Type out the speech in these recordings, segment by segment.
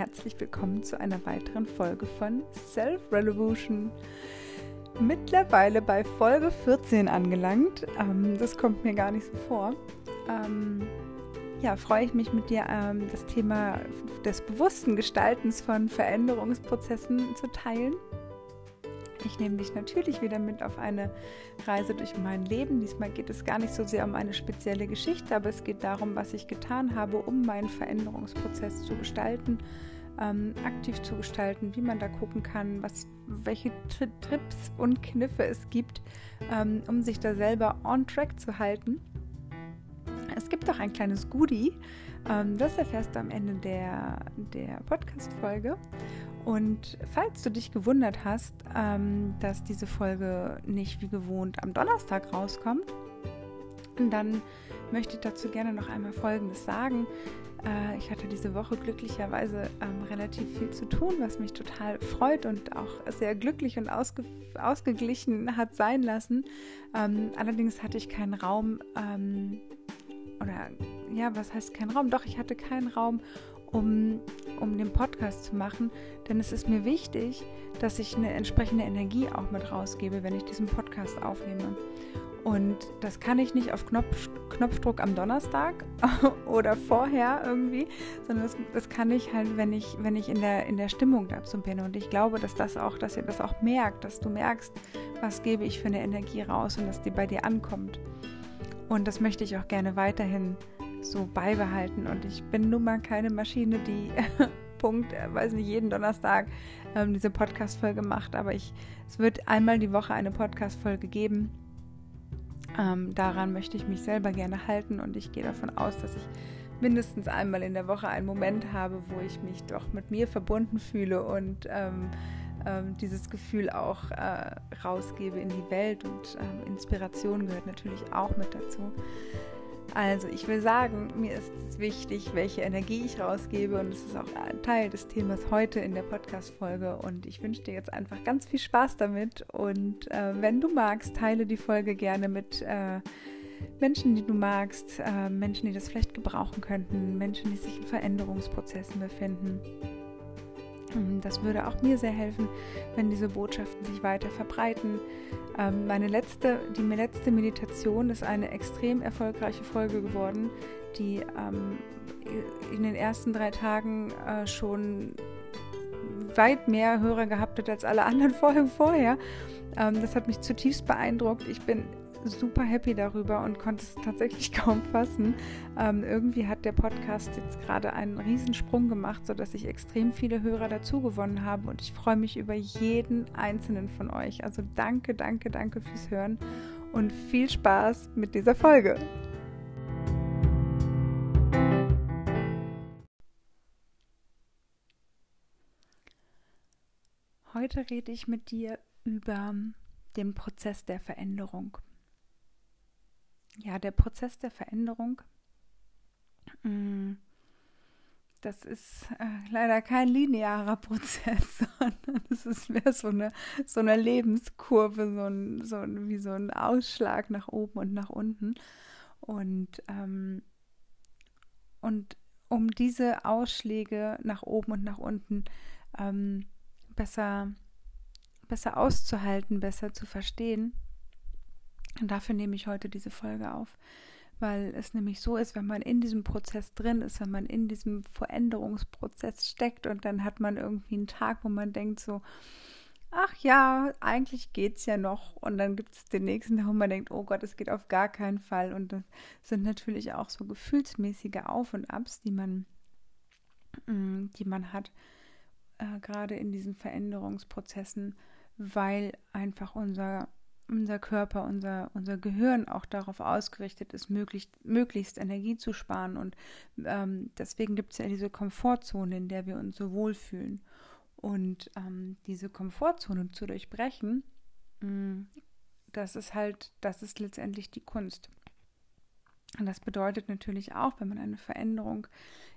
herzlich willkommen zu einer weiteren Folge von Self Revolution. Mittlerweile bei Folge 14 angelangt. Ähm, das kommt mir gar nicht so vor. Ähm, ja, freue ich mich mit dir, ähm, das Thema des bewussten Gestaltens von Veränderungsprozessen zu teilen. Ich nehme dich natürlich wieder mit auf eine Reise durch mein Leben. Diesmal geht es gar nicht so sehr um eine spezielle Geschichte, aber es geht darum, was ich getan habe, um meinen Veränderungsprozess zu gestalten, ähm, aktiv zu gestalten, wie man da gucken kann, was, welche Tri Trips und Kniffe es gibt, ähm, um sich da selber on track zu halten. Es gibt auch ein kleines Goodie, ähm, das erfährst du am Ende der, der Podcast-Folge. Und falls du dich gewundert hast, ähm, dass diese Folge nicht wie gewohnt am Donnerstag rauskommt, dann möchte ich dazu gerne noch einmal Folgendes sagen. Äh, ich hatte diese Woche glücklicherweise ähm, relativ viel zu tun, was mich total freut und auch sehr glücklich und ausge ausgeglichen hat sein lassen. Ähm, allerdings hatte ich keinen Raum, ähm, oder ja, was heißt kein Raum? Doch, ich hatte keinen Raum, um, um den Podcast zu machen, denn es ist mir wichtig, dass ich eine entsprechende Energie auch mit rausgebe, wenn ich diesen Podcast aufnehme. Und das kann ich nicht auf Knopf, Knopfdruck am Donnerstag oder vorher irgendwie, sondern das, das, kann ich halt, wenn ich, wenn ich in der, in der Stimmung dazu bin. Und ich glaube, dass das auch, dass ihr das auch merkt, dass du merkst, was gebe ich für eine Energie raus und dass die bei dir ankommt. Und das möchte ich auch gerne weiterhin so beibehalten. Und ich bin nun mal keine Maschine, die Punkt, äh, weiß nicht, jeden Donnerstag ähm, diese Podcast-Folge macht. Aber ich, es wird einmal die Woche eine Podcast-Folge geben. Ähm, daran möchte ich mich selber gerne halten und ich gehe davon aus, dass ich mindestens einmal in der Woche einen Moment habe, wo ich mich doch mit mir verbunden fühle und ähm, ähm, dieses Gefühl auch äh, rausgebe in die Welt und ähm, Inspiration gehört natürlich auch mit dazu. Also ich will sagen, mir ist es wichtig, welche Energie ich rausgebe und es ist auch Teil des Themas heute in der Podcast-Folge und ich wünsche dir jetzt einfach ganz viel Spaß damit und äh, wenn du magst, teile die Folge gerne mit äh, Menschen, die du magst, äh, Menschen, die das vielleicht gebrauchen könnten, Menschen, die sich in Veränderungsprozessen befinden. Ähm, das würde auch mir sehr helfen, wenn diese Botschaften sich weiter verbreiten. Ähm, meine letzte, die letzte Meditation ist eine extrem erfolgreiche Folge geworden, die ähm, in den ersten drei Tagen äh, schon weit mehr Hörer gehabt hat als alle anderen Folgen vorher. das hat mich zutiefst beeindruckt. Ich bin super happy darüber und konnte es tatsächlich kaum fassen. Ähm, irgendwie hat der Podcast jetzt gerade einen Riesensprung gemacht, sodass ich extrem viele Hörer dazu gewonnen habe und ich freue mich über jeden einzelnen von euch. Also danke, danke, danke fürs Hören und viel Spaß mit dieser Folge. Heute rede ich mit dir über den Prozess der Veränderung ja, der Prozess der Veränderung, mm, das ist äh, leider kein linearer Prozess, sondern es ist mehr so eine, so eine Lebenskurve, so ein, so ein, wie so ein Ausschlag nach oben und nach unten. Und, ähm, und um diese Ausschläge nach oben und nach unten ähm, besser, besser auszuhalten, besser zu verstehen, und dafür nehme ich heute diese Folge auf, weil es nämlich so ist, wenn man in diesem Prozess drin ist, wenn man in diesem Veränderungsprozess steckt und dann hat man irgendwie einen Tag, wo man denkt so, ach ja, eigentlich geht es ja noch. Und dann gibt es den nächsten Tag, wo man denkt, oh Gott, es geht auf gar keinen Fall. Und das sind natürlich auch so gefühlsmäßige Auf und Abs, die man, mm, die man hat, äh, gerade in diesen Veränderungsprozessen, weil einfach unser unser Körper, unser, unser Gehirn auch darauf ausgerichtet ist, möglichst, möglichst Energie zu sparen. Und ähm, deswegen gibt es ja diese Komfortzone, in der wir uns so wohlfühlen. Und ähm, diese Komfortzone zu durchbrechen, mh, mm, das ist halt, das ist letztendlich die Kunst. Und das bedeutet natürlich auch, wenn man eine Veränderung,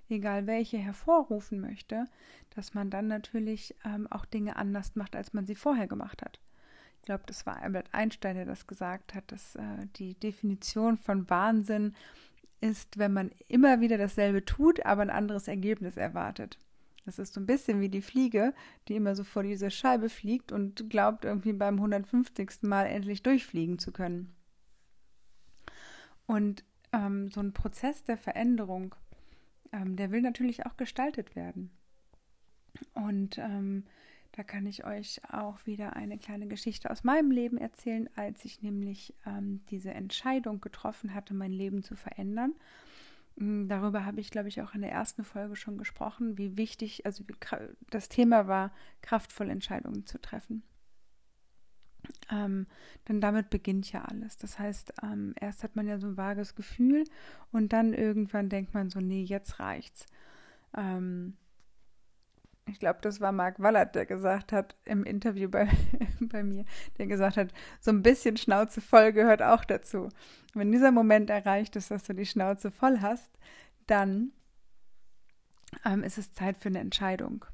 egal welche, hervorrufen möchte, dass man dann natürlich ähm, auch Dinge anders macht, als man sie vorher gemacht hat ich glaube, das war Albert Einstein, der das gesagt hat, dass äh, die Definition von Wahnsinn ist, wenn man immer wieder dasselbe tut, aber ein anderes Ergebnis erwartet. Das ist so ein bisschen wie die Fliege, die immer so vor diese Scheibe fliegt und glaubt, irgendwie beim 150. Mal endlich durchfliegen zu können. Und ähm, so ein Prozess der Veränderung, ähm, der will natürlich auch gestaltet werden. Und ähm, da kann ich euch auch wieder eine kleine Geschichte aus meinem Leben erzählen, als ich nämlich ähm, diese Entscheidung getroffen hatte, mein Leben zu verändern. Mm, darüber habe ich, glaube ich, auch in der ersten Folge schon gesprochen, wie wichtig, also wie, das Thema war, kraftvolle Entscheidungen zu treffen. Ähm, denn damit beginnt ja alles. Das heißt, ähm, erst hat man ja so ein vages Gefühl und dann irgendwann denkt man so, nee, jetzt reicht's. Ähm, ich glaube, das war Marc Wallert, der gesagt hat im Interview bei, bei mir, der gesagt hat, so ein bisschen Schnauze voll gehört auch dazu. Wenn dieser Moment erreicht ist, dass du die Schnauze voll hast, dann ähm, ist es Zeit für eine Entscheidung.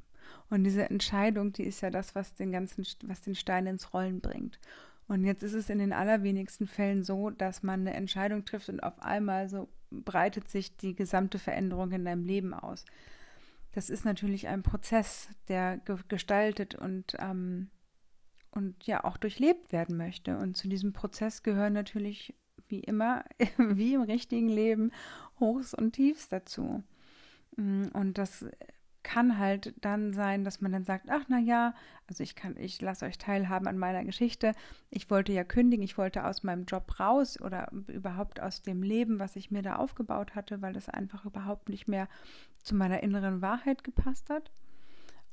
Und diese Entscheidung, die ist ja das, was den ganzen, was den Stein ins Rollen bringt. Und jetzt ist es in den allerwenigsten Fällen so, dass man eine Entscheidung trifft und auf einmal so breitet sich die gesamte Veränderung in deinem Leben aus das ist natürlich ein Prozess, der ge gestaltet und, ähm, und ja auch durchlebt werden möchte. Und zu diesem Prozess gehören natürlich wie immer, wie im richtigen Leben, Hochs und Tiefs dazu. Mm, und das kann halt dann sein, dass man dann sagt, ach na ja, also ich kann, ich lasse euch teilhaben an meiner Geschichte. Ich wollte ja kündigen, ich wollte aus meinem Job raus oder überhaupt aus dem Leben, was ich mir da aufgebaut hatte, weil das einfach überhaupt nicht mehr zu meiner inneren Wahrheit gepasst hat.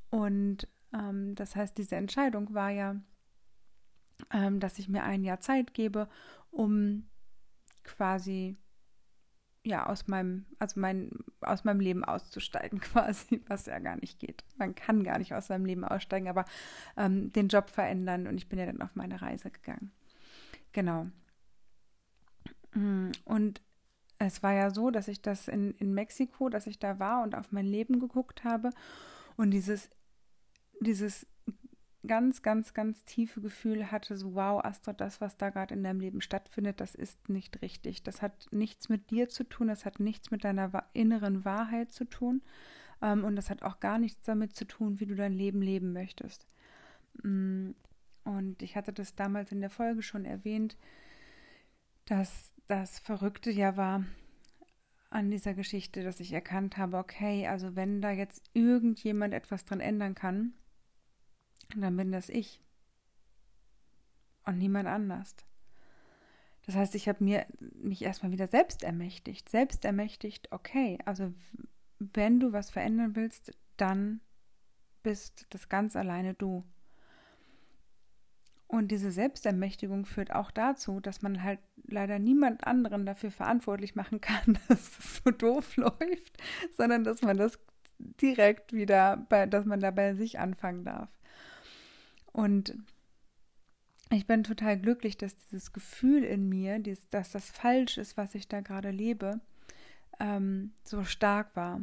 Und ähm, das heißt, diese Entscheidung war ja, ähm, dass ich mir ein Jahr Zeit gebe, um quasi ja, aus meinem, also mein, aus meinem Leben auszusteigen, quasi, was ja gar nicht geht. Man kann gar nicht aus seinem Leben aussteigen, aber ähm, den Job verändern und ich bin ja dann auf meine Reise gegangen. Genau. Mm, und es war ja so, dass ich das in, in Mexiko, dass ich da war und auf mein Leben geguckt habe und dieses, dieses ganz, ganz, ganz tiefe Gefühl hatte, so wow, Astrid, das, was da gerade in deinem Leben stattfindet, das ist nicht richtig. Das hat nichts mit dir zu tun, das hat nichts mit deiner inneren Wahrheit zu tun ähm, und das hat auch gar nichts damit zu tun, wie du dein Leben leben möchtest. Mm, und ich hatte das damals in der Folge schon erwähnt, dass das Verrückte ja war an dieser Geschichte, dass ich erkannt habe, okay, also wenn da jetzt irgendjemand etwas dran ändern kann, dann bin das ich. Und niemand anders. Das heißt, ich habe mir mich erstmal wieder selbst ermächtigt. Selbst ermächtigt, okay, also wenn du was verändern willst, dann bist das ganz alleine du. Und diese Selbstermächtigung führt auch dazu, dass man halt leider niemand anderen dafür verantwortlich machen kann, dass es so doof läuft, sondern dass man das direkt wieder bei, dass man da bei sich anfangen darf. Und ich bin total glücklich, dass dieses Gefühl in mir, dass das falsch ist, was ich da gerade lebe, ähm, so stark war.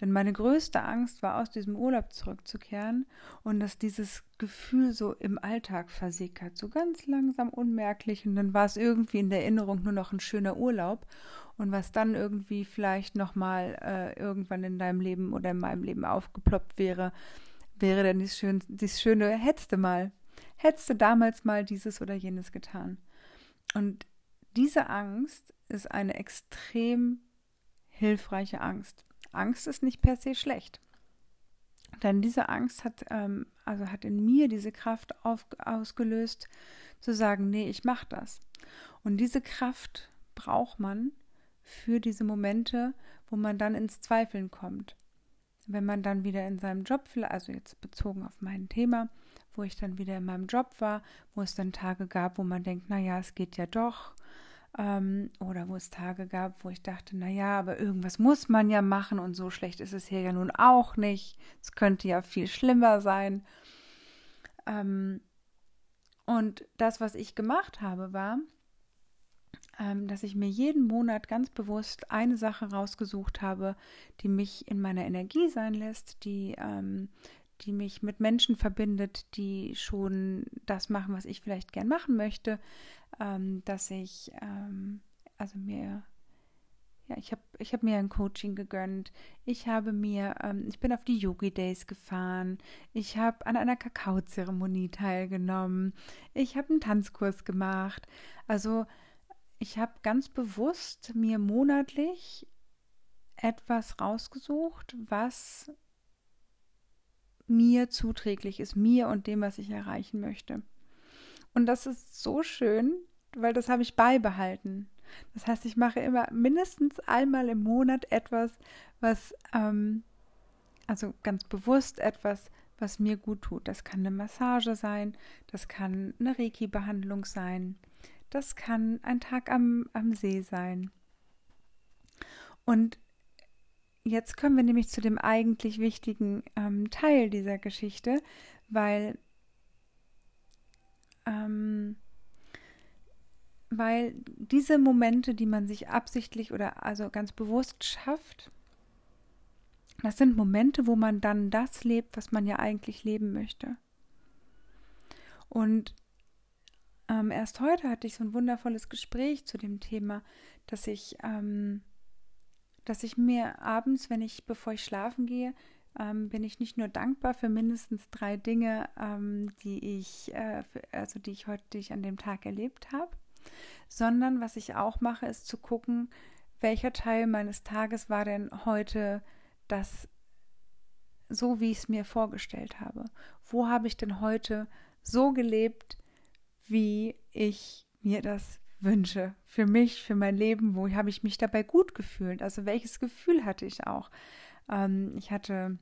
Denn meine größte Angst war, aus diesem Urlaub zurückzukehren und dass dieses Gefühl so im Alltag versickert, so ganz langsam unmerklich. Und dann war es irgendwie in der Erinnerung nur noch ein schöner Urlaub. Und was dann irgendwie vielleicht nochmal äh, irgendwann in deinem Leben oder in meinem Leben aufgeploppt wäre, wäre denn dies, schön, dies schöne, hättest du mal, hättest du damals mal dieses oder jenes getan. Und diese Angst ist eine extrem hilfreiche Angst. Angst ist nicht per se schlecht. Denn diese Angst hat, ähm, also hat in mir diese Kraft auf, ausgelöst, zu sagen, nee, ich mache das. Und diese Kraft braucht man für diese Momente, wo man dann ins Zweifeln kommt wenn man dann wieder in seinem Job, also jetzt bezogen auf mein Thema, wo ich dann wieder in meinem Job war, wo es dann Tage gab, wo man denkt, naja, es geht ja doch. Ähm, oder wo es Tage gab, wo ich dachte, naja, aber irgendwas muss man ja machen und so schlecht ist es hier ja nun auch nicht. Es könnte ja viel schlimmer sein. Ähm, und das, was ich gemacht habe, war, dass ich mir jeden Monat ganz bewusst eine Sache rausgesucht habe, die mich in meiner Energie sein lässt, die, ähm, die mich mit Menschen verbindet, die schon das machen, was ich vielleicht gern machen möchte, ähm, dass ich ähm, also mir Ja, ich habe ich hab mir ein Coaching gegönnt. Ich habe mir, ähm, ich bin auf die Yogi Days gefahren. Ich habe an einer Kakaozeremonie teilgenommen. Ich habe einen Tanzkurs gemacht. Also ich habe ganz bewusst mir monatlich etwas rausgesucht, was mir zuträglich ist, mir und dem, was ich erreichen möchte. Und das ist so schön, weil das habe ich beibehalten. Das heißt, ich mache immer mindestens einmal im Monat etwas, was, ähm, also ganz bewusst etwas, was mir gut tut. Das kann eine Massage sein, das kann eine Reiki-Behandlung sein, das kann ein Tag am, am See sein. Und jetzt kommen wir nämlich zu dem eigentlich wichtigen ähm, Teil dieser Geschichte, weil ähm, weil diese Momente, die man sich absichtlich oder also ganz bewusst schafft, das sind Momente, wo man dann das lebt, was man ja eigentlich leben möchte. Und ähm, erst heute hatte ich so ein wundervolles Gespräch zu dem Thema, dass ich, ähm, dass ich mir abends, wenn ich, bevor ich schlafen gehe, ähm, bin ich nicht nur dankbar für mindestens drei Dinge, ähm, die ich, äh, für, also die ich heute, die ich an dem Tag erlebt habe, sondern was ich auch mache, ist zu gucken, welcher Teil meines Tages war denn heute das so, wie ich es mir vorgestellt habe. Wo habe ich denn heute so gelebt, wie ich mir das wünsche? Für mich, für mein Leben, wo habe ich mich dabei gut gefühlt? Also welches Gefühl hatte ich auch? Ähm, ich hatte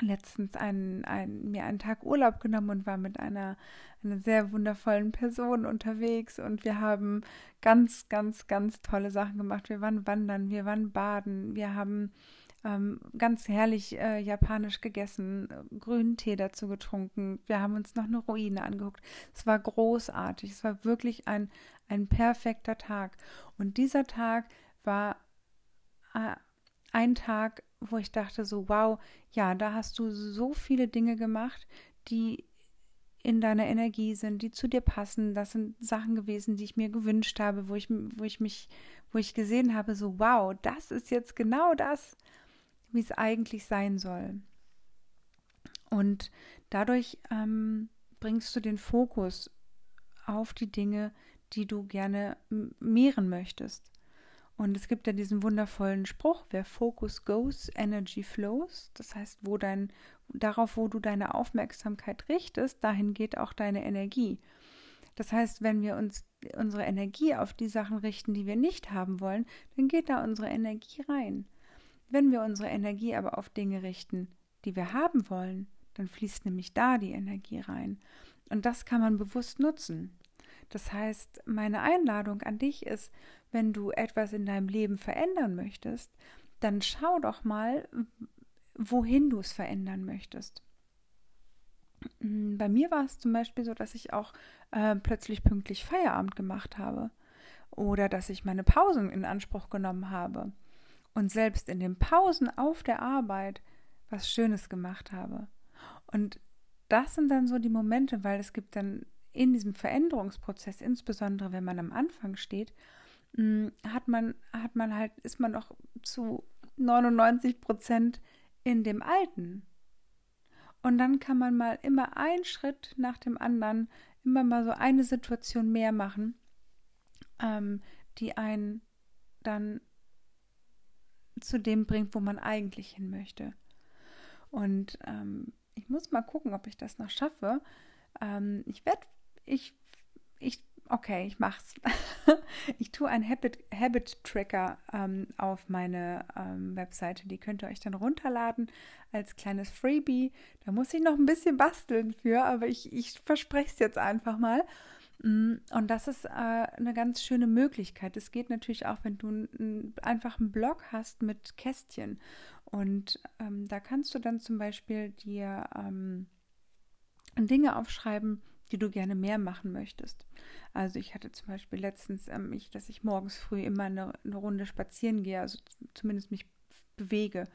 letztens einen, einen, mir einen Tag Urlaub genommen und war mit einer, einer sehr wundervollen Person unterwegs und wir haben ganz, ganz, ganz tolle Sachen gemacht. Wir waren wandern, wir waren baden, wir haben ähm, ganz herrlich äh, japanisch gegessen, grünen Tee dazu getrunken. Wir haben uns noch eine Ruine angeguckt. Es war großartig. Es war wirklich ein, ein perfekter Tag. Und dieser Tag war äh, ein Tag, wo ich dachte so, wow, ja, da hast du so viele Dinge gemacht, die in deiner Energie sind, die zu dir passen. Das sind Sachen gewesen, die ich mir gewünscht habe, wo ich, wo ich mich, wo ich gesehen habe, so, wow, das ist jetzt genau das, wie es eigentlich sein soll. Und dadurch ähm, bringst du den Fokus auf die Dinge, die du gerne mehren möchtest. Und es gibt ja diesen wundervollen Spruch, wer Focus goes, Energy flows. Das heißt, wo dein, darauf, wo du deine Aufmerksamkeit richtest, dahin geht auch deine Energie. Das heißt, wenn wir uns unsere Energie auf die Sachen richten, die wir nicht haben wollen, dann geht da unsere Energie rein. Wenn wir unsere Energie aber auf Dinge richten, die wir haben wollen, dann fließt nämlich da die Energie rein. Und das kann man bewusst nutzen. Das heißt, meine Einladung an dich ist, wenn du etwas in deinem Leben verändern möchtest, dann schau doch mal, wohin du es verändern möchtest. Bei mir war es zum Beispiel so, dass ich auch äh, plötzlich pünktlich Feierabend gemacht habe oder dass ich meine Pausen in Anspruch genommen habe und selbst in den Pausen auf der Arbeit was Schönes gemacht habe. Und das sind dann so die Momente, weil es gibt dann in diesem Veränderungsprozess, insbesondere wenn man am Anfang steht, mm, hat man, hat man halt, ist man noch zu 99 Prozent in dem Alten. Und dann kann man mal immer einen Schritt nach dem anderen, immer mal so eine Situation mehr machen, ähm, die einen dann zu dem bringt, wo man eigentlich hin möchte. Und ähm, ich muss mal gucken, ob ich das noch schaffe. Ähm, ich werde ich, ich, okay, ich mach's. ich tue einen Habit, Habit Tracker ähm, auf meine ähm, Webseite. Die könnt ihr euch dann runterladen als kleines Freebie. Da muss ich noch ein bisschen basteln für, aber ich, ich verspreche es jetzt einfach mal. Mm, und das ist äh, eine ganz schöne Möglichkeit. Es geht natürlich auch, wenn du n, einfach einen Blog hast mit Kästchen. Und ähm, da kannst du dann zum Beispiel dir ähm, Dinge aufschreiben, die du gerne mehr machen möchtest. Also ich hatte zum Beispiel letztens, ähm, ich, dass ich morgens früh immer eine, eine Runde spazieren gehe, also zumindest mich bewege.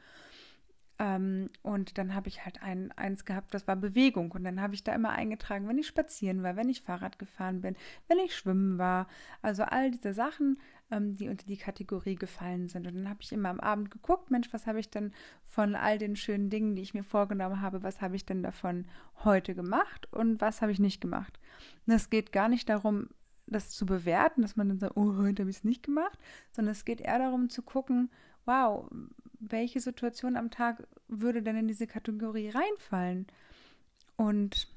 Ähm, und dann habe ich halt ein, eins gehabt, das war Bewegung. Und dann habe ich da immer eingetragen, wenn ich spazieren war, wenn ich Fahrrad gefahren bin, wenn ich schwimmen war. Also all diese Sachen, ähm, die unter die Kategorie gefallen sind. Und dann habe ich immer am Abend geguckt, Mensch, was habe ich denn von all den schönen Dingen, die ich mir vorgenommen habe, was habe ich denn davon heute gemacht und was habe ich nicht gemacht. Und es geht gar nicht darum, das zu bewerten, dass man dann sagt, oh, heute habe ich es nicht gemacht, sondern es geht eher darum zu gucken, wow, welche Situation am Tag würde denn in diese Kategorie reinfallen? Und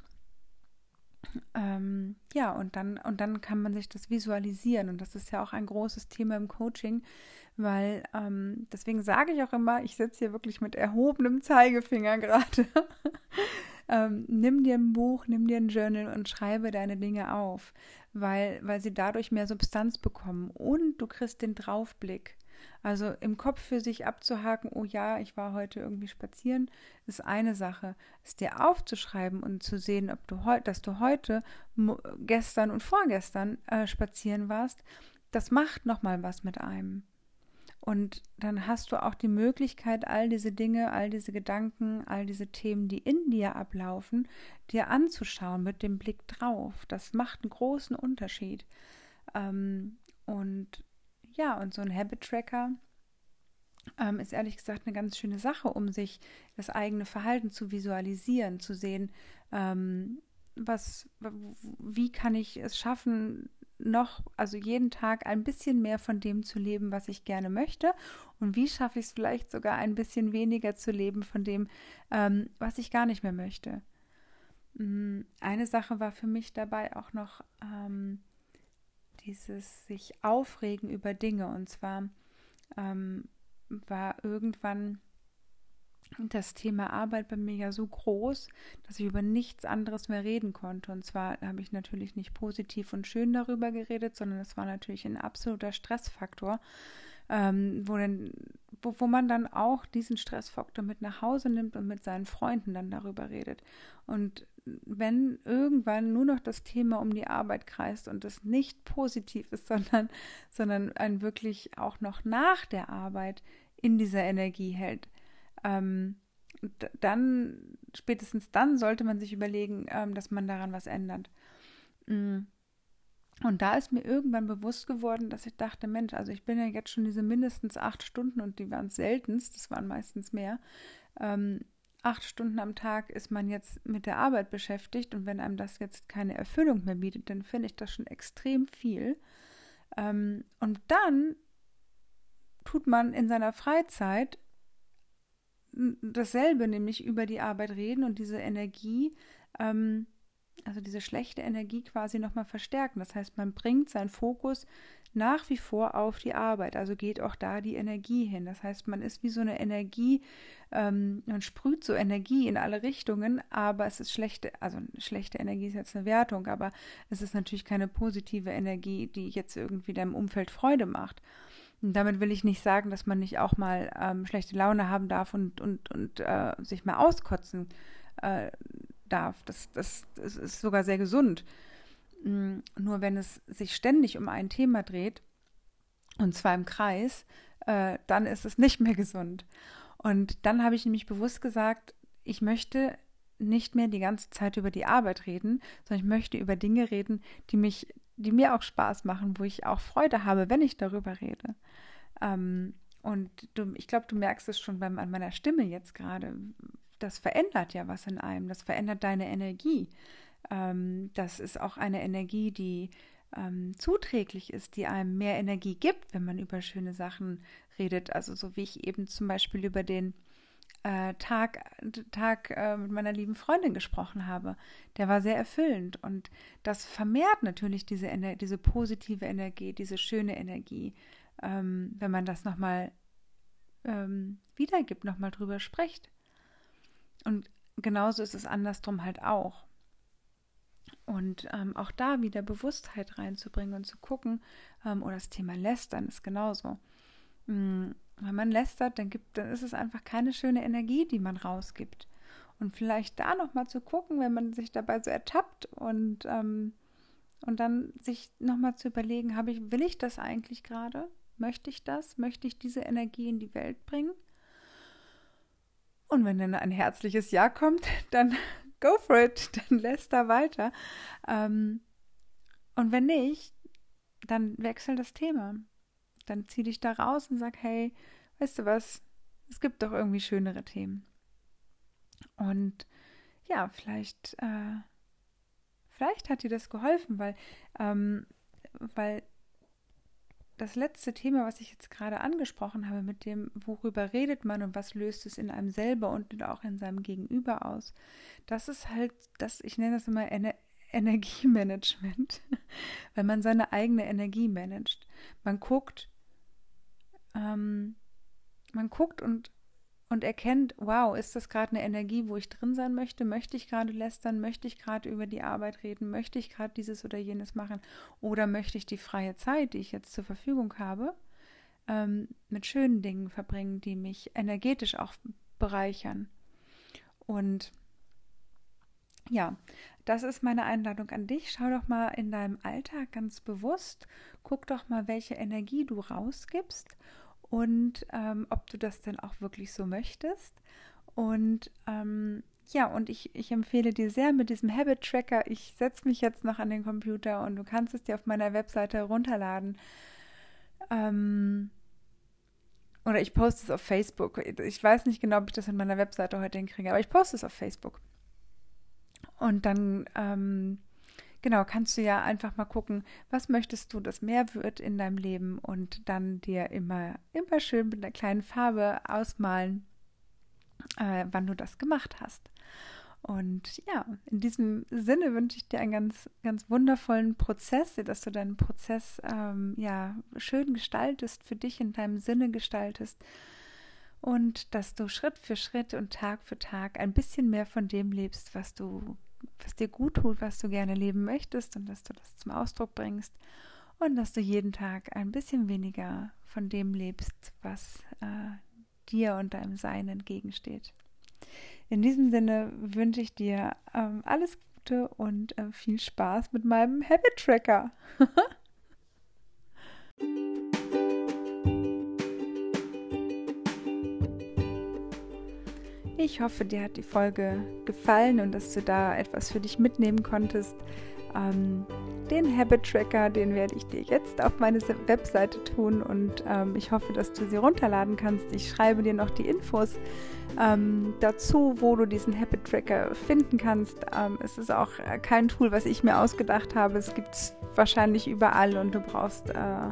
ähm, ja, und dann, und dann kann man sich das visualisieren. Und das ist ja auch ein großes Thema im Coaching, weil ähm, deswegen sage ich auch immer, ich sitze hier wirklich mit erhobenem Zeigefinger gerade. ähm, nimm dir ein Buch, nimm dir ein Journal und schreibe deine Dinge auf, weil, weil sie dadurch mehr Substanz bekommen. Und du kriegst den Draufblick. Also im Kopf für sich abzuhaken, oh ja, ich war heute irgendwie spazieren, ist eine Sache. Es dir aufzuschreiben und zu sehen, ob du dass du heute, gestern und vorgestern äh, spazieren warst, das macht nochmal was mit einem. Und dann hast du auch die Möglichkeit, all diese Dinge, all diese Gedanken, all diese Themen, die in dir ablaufen, dir anzuschauen mit dem Blick drauf. Das macht einen großen Unterschied. Ähm, und ja, und so ein Habit Tracker ähm, ist ehrlich gesagt eine ganz schöne Sache, um sich das eigene Verhalten zu visualisieren, zu sehen, ähm, was, wie kann ich es schaffen, noch, also jeden Tag ein bisschen mehr von dem zu leben, was ich gerne möchte und wie schaffe ich es vielleicht sogar ein bisschen weniger zu leben von dem, ähm, was ich gar nicht mehr möchte. Mm, eine Sache war für mich dabei auch noch, ähm, dieses sich aufregen über Dinge. Und zwar ähm, war irgendwann das Thema Arbeit bei mir ja so groß, dass ich über nichts anderes mehr reden konnte. Und zwar habe ich natürlich nicht positiv und schön darüber geredet, sondern es war natürlich ein absoluter Stressfaktor, ähm, wo, denn, wo, wo man dann auch diesen Stressfaktor mit nach Hause nimmt und mit seinen Freunden dann darüber redet. Und wenn irgendwann nur noch das Thema um die Arbeit kreist und es nicht positiv ist, sondern, sondern ein wirklich auch noch nach der Arbeit in dieser Energie hält, ähm, dann, spätestens dann sollte man sich überlegen, ähm, dass man daran was ändert. Mm. Und da ist mir irgendwann bewusst geworden, dass ich dachte, Mensch, also ich bin ja jetzt schon diese mindestens acht Stunden und die waren seltenst, das waren meistens mehr, ähm, acht Stunden am Tag ist man jetzt mit der Arbeit beschäftigt und wenn einem das jetzt keine Erfüllung mehr bietet, dann finde ich das schon extrem viel. Ähm, und dann tut man in seiner Freizeit dasselbe, nämlich über die Arbeit reden und diese Energie ähm, also diese schlechte Energie quasi nochmal verstärken. Das heißt, man bringt seinen Fokus nach wie vor auf die Arbeit. Also geht auch da die Energie hin. Das heißt, man ist wie so eine Energie, ähm, man sprüht so Energie in alle Richtungen, aber es ist schlechte, also schlechte Energie ist jetzt eine Wertung, aber es ist natürlich keine positive Energie, die jetzt irgendwie deinem Umfeld Freude macht. Und damit will ich nicht sagen, dass man nicht auch mal ähm, schlechte Laune haben darf und, und, und äh, sich mal auskotzen äh, darf. Das, das, das ist sogar sehr gesund. Mm, nur wenn es sich ständig um ein Thema dreht, und zwar im Kreis, äh, dann ist es nicht mehr gesund. Und dann habe ich nämlich bewusst gesagt, ich möchte nicht mehr die ganze Zeit über die Arbeit reden, sondern ich möchte über Dinge reden, die mich, die mir auch Spaß machen, wo ich auch Freude habe, wenn ich darüber rede. Ähm, und du, ich glaube, du merkst es schon beim, an meiner Stimme jetzt gerade, das verändert ja was in einem, das verändert deine Energie. Ähm, das ist auch eine Energie, die ähm, zuträglich ist, die einem mehr Energie gibt, wenn man über schöne Sachen redet. Also so wie ich eben zum Beispiel über den äh, Tag, Tag äh, mit meiner lieben Freundin gesprochen habe. Der war sehr erfüllend und das vermehrt natürlich diese, Ener diese positive Energie, diese schöne Energie, ähm, wenn man das nochmal ähm, wiedergibt, nochmal drüber spricht. Und genauso ist es andersrum halt auch. Und ähm, auch da wieder Bewusstheit reinzubringen und zu gucken, ähm, oder das Thema Lästern ist genauso. Mhm. Wenn man lästert, dann, gibt, dann ist es einfach keine schöne Energie, die man rausgibt. Und vielleicht da nochmal zu gucken, wenn man sich dabei so ertappt und, ähm, und dann sich nochmal zu überlegen, habe ich, will ich das eigentlich gerade? Möchte ich das? Möchte ich diese Energie in die Welt bringen? Und wenn dann ein herzliches Ja kommt, dann go for it, dann lässt da weiter. Ähm, und wenn nicht, dann wechsel das Thema. Dann zieh dich da raus und sag, hey, weißt du was, es gibt doch irgendwie schönere Themen. Und ja, vielleicht, äh, vielleicht hat dir das geholfen, weil, ähm, weil das letzte Thema, was ich jetzt gerade angesprochen habe, mit dem, worüber redet man und was löst es in einem selber und auch in seinem Gegenüber aus, das ist halt, das, ich nenne das immer Ener Energiemanagement, weil man seine eigene Energie managt. Man guckt, ähm, man guckt und und erkennt, wow, ist das gerade eine Energie, wo ich drin sein möchte? Möchte ich gerade lästern? Möchte ich gerade über die Arbeit reden? Möchte ich gerade dieses oder jenes machen? Oder möchte ich die freie Zeit, die ich jetzt zur Verfügung habe, ähm, mit schönen Dingen verbringen, die mich energetisch auch bereichern? Und ja, das ist meine Einladung an dich. Schau doch mal in deinem Alltag ganz bewusst, guck doch mal, welche Energie du rausgibst und ähm, ob du das denn auch wirklich so möchtest. Und ähm, ja, und ich, ich empfehle dir sehr mit diesem Habit Tracker. Ich setze mich jetzt noch an den Computer und du kannst es dir auf meiner Webseite herunterladen. Ähm, oder ich poste es auf Facebook. Ich weiß nicht genau, ob ich das in meiner Webseite heute hinkriege, aber ich poste es auf Facebook. Und dann ähm, genau, kannst du ja einfach mal gucken, was möchtest du, dass mehr wird in deinem Leben und dann dir immer, immer schön mit einer kleinen Farbe ausmalen, äh, wann du das gemacht hast. Und ja, in diesem Sinne wünsche ich dir einen ganz, ganz wundervollen Prozess, dass du deinen Prozess ähm, ja schön gestaltest, für dich in deinem Sinne gestaltest und dass du Schritt für Schritt und Tag für Tag ein bisschen mehr von dem lebst, was du was dir gut tut, was du gerne leben möchtest und dass du das zum Ausdruck bringst und dass du jeden Tag ein bisschen weniger von dem lebst, was äh, dir und deinem Sein entgegensteht. In diesem Sinne wünsche ich dir ähm, alles Gute und äh, viel Spaß mit meinem Habit Tracker. Ich hoffe, dir hat die Folge gefallen und dass du da etwas für dich mitnehmen konntest. Ähm, den Habit Tracker, den werde ich dir jetzt auf meine Webseite tun und ähm, ich hoffe, dass du sie runterladen kannst. Ich schreibe dir noch die Infos ähm, dazu, wo du diesen Habit Tracker finden kannst. Ähm, es ist auch kein Tool, was ich mir ausgedacht habe. Es gibt es wahrscheinlich überall und du brauchst, äh,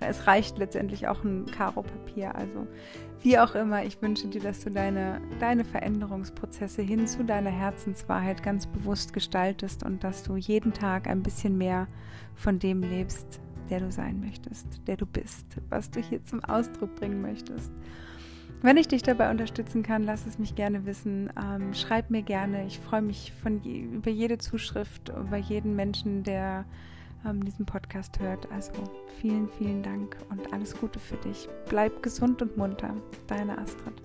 es reicht letztendlich auch ein Karo-Papier. Also wie auch immer, ich wünsche dir, dass du deine, deine Veränderungsprozesse hin zu deiner Herzenswahrheit ganz bewusst gestaltest und dass du jeden Tag ein bisschen mehr von dem lebst, der du sein möchtest, der du bist, was du hier zum Ausdruck bringen möchtest. Wenn ich dich dabei unterstützen kann, lass es mich gerne wissen. Ähm, schreib mir gerne. Ich freue mich von über jede Zuschrift, über jeden Menschen, der ähm, diesen Podcast hört. Also vielen, vielen Dank und alles Gute für dich. Bleib gesund und munter. Deine Astrid.